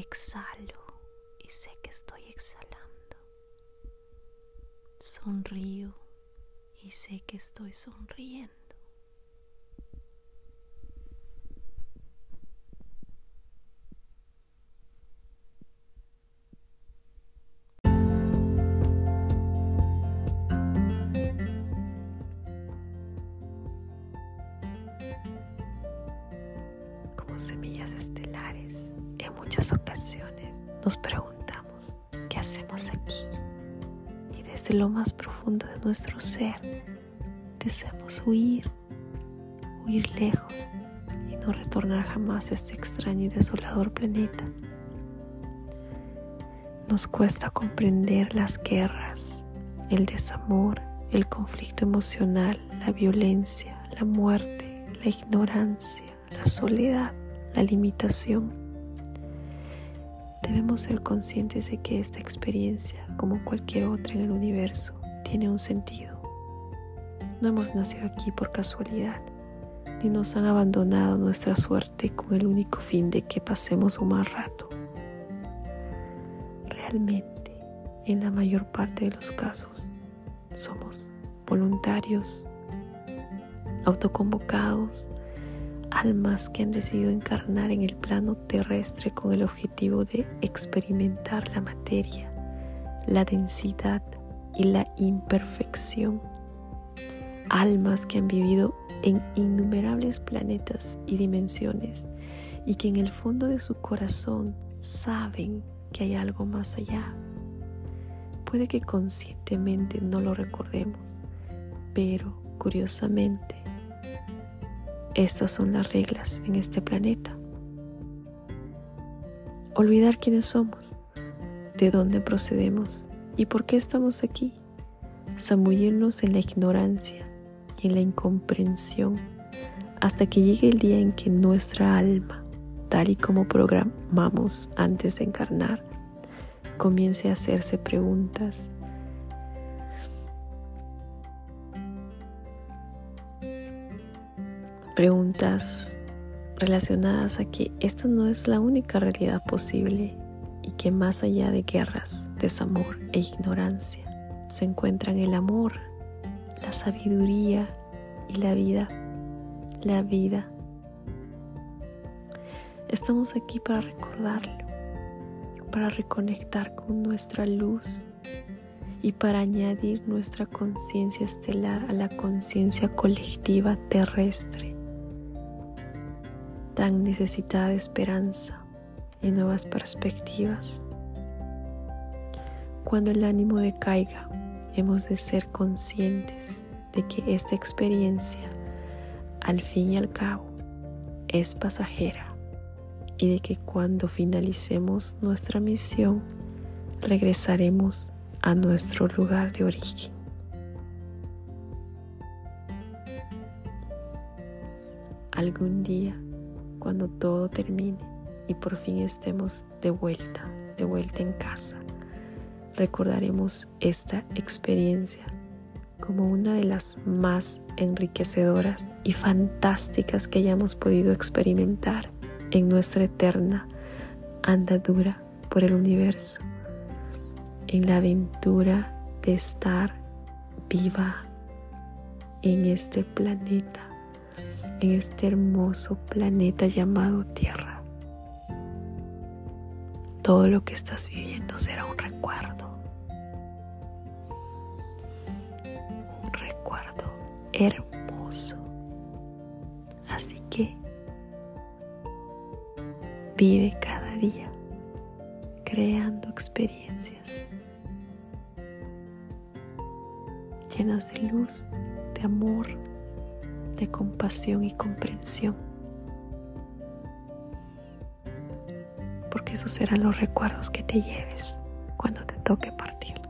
Exhalo y sé que estoy exhalando. Sonrío y sé que estoy sonriendo. Nos preguntamos, ¿qué hacemos aquí? Y desde lo más profundo de nuestro ser, deseamos huir, huir lejos y no retornar jamás a este extraño y desolador planeta. Nos cuesta comprender las guerras, el desamor, el conflicto emocional, la violencia, la muerte, la ignorancia, la soledad, la limitación. Debemos ser conscientes de que esta experiencia, como cualquier otra en el universo, tiene un sentido. No hemos nacido aquí por casualidad, ni nos han abandonado nuestra suerte con el único fin de que pasemos un mal rato. Realmente, en la mayor parte de los casos, somos voluntarios, autoconvocados, almas que han decidido encarnar en el plano terrestre con el objetivo de experimentar la materia, la densidad y la imperfección. Almas que han vivido en innumerables planetas y dimensiones y que en el fondo de su corazón saben que hay algo más allá. Puede que conscientemente no lo recordemos, pero curiosamente estas son las reglas en este planeta. Olvidar quiénes somos, de dónde procedemos y por qué estamos aquí. Zambullirnos en la ignorancia y en la incomprensión hasta que llegue el día en que nuestra alma, tal y como programamos antes de encarnar, comience a hacerse preguntas preguntas relacionadas a que esta no es la única realidad posible y que más allá de guerras, desamor e ignorancia se encuentran el amor, la sabiduría y la vida. La vida. Estamos aquí para recordarlo, para reconectar con nuestra luz y para añadir nuestra conciencia estelar a la conciencia colectiva terrestre tan necesitada de esperanza y nuevas perspectivas. Cuando el ánimo decaiga, hemos de ser conscientes de que esta experiencia, al fin y al cabo, es pasajera y de que cuando finalicemos nuestra misión, regresaremos a nuestro lugar de origen. Algún día cuando todo termine y por fin estemos de vuelta, de vuelta en casa. Recordaremos esta experiencia como una de las más enriquecedoras y fantásticas que hayamos podido experimentar en nuestra eterna andadura por el universo, en la aventura de estar viva en este planeta en este hermoso planeta llamado Tierra. Todo lo que estás viviendo será un recuerdo. Un recuerdo hermoso. Así que vive cada día creando experiencias llenas de luz, de amor, de compasión y comprensión. Porque esos serán los recuerdos que te lleves cuando te toque partir.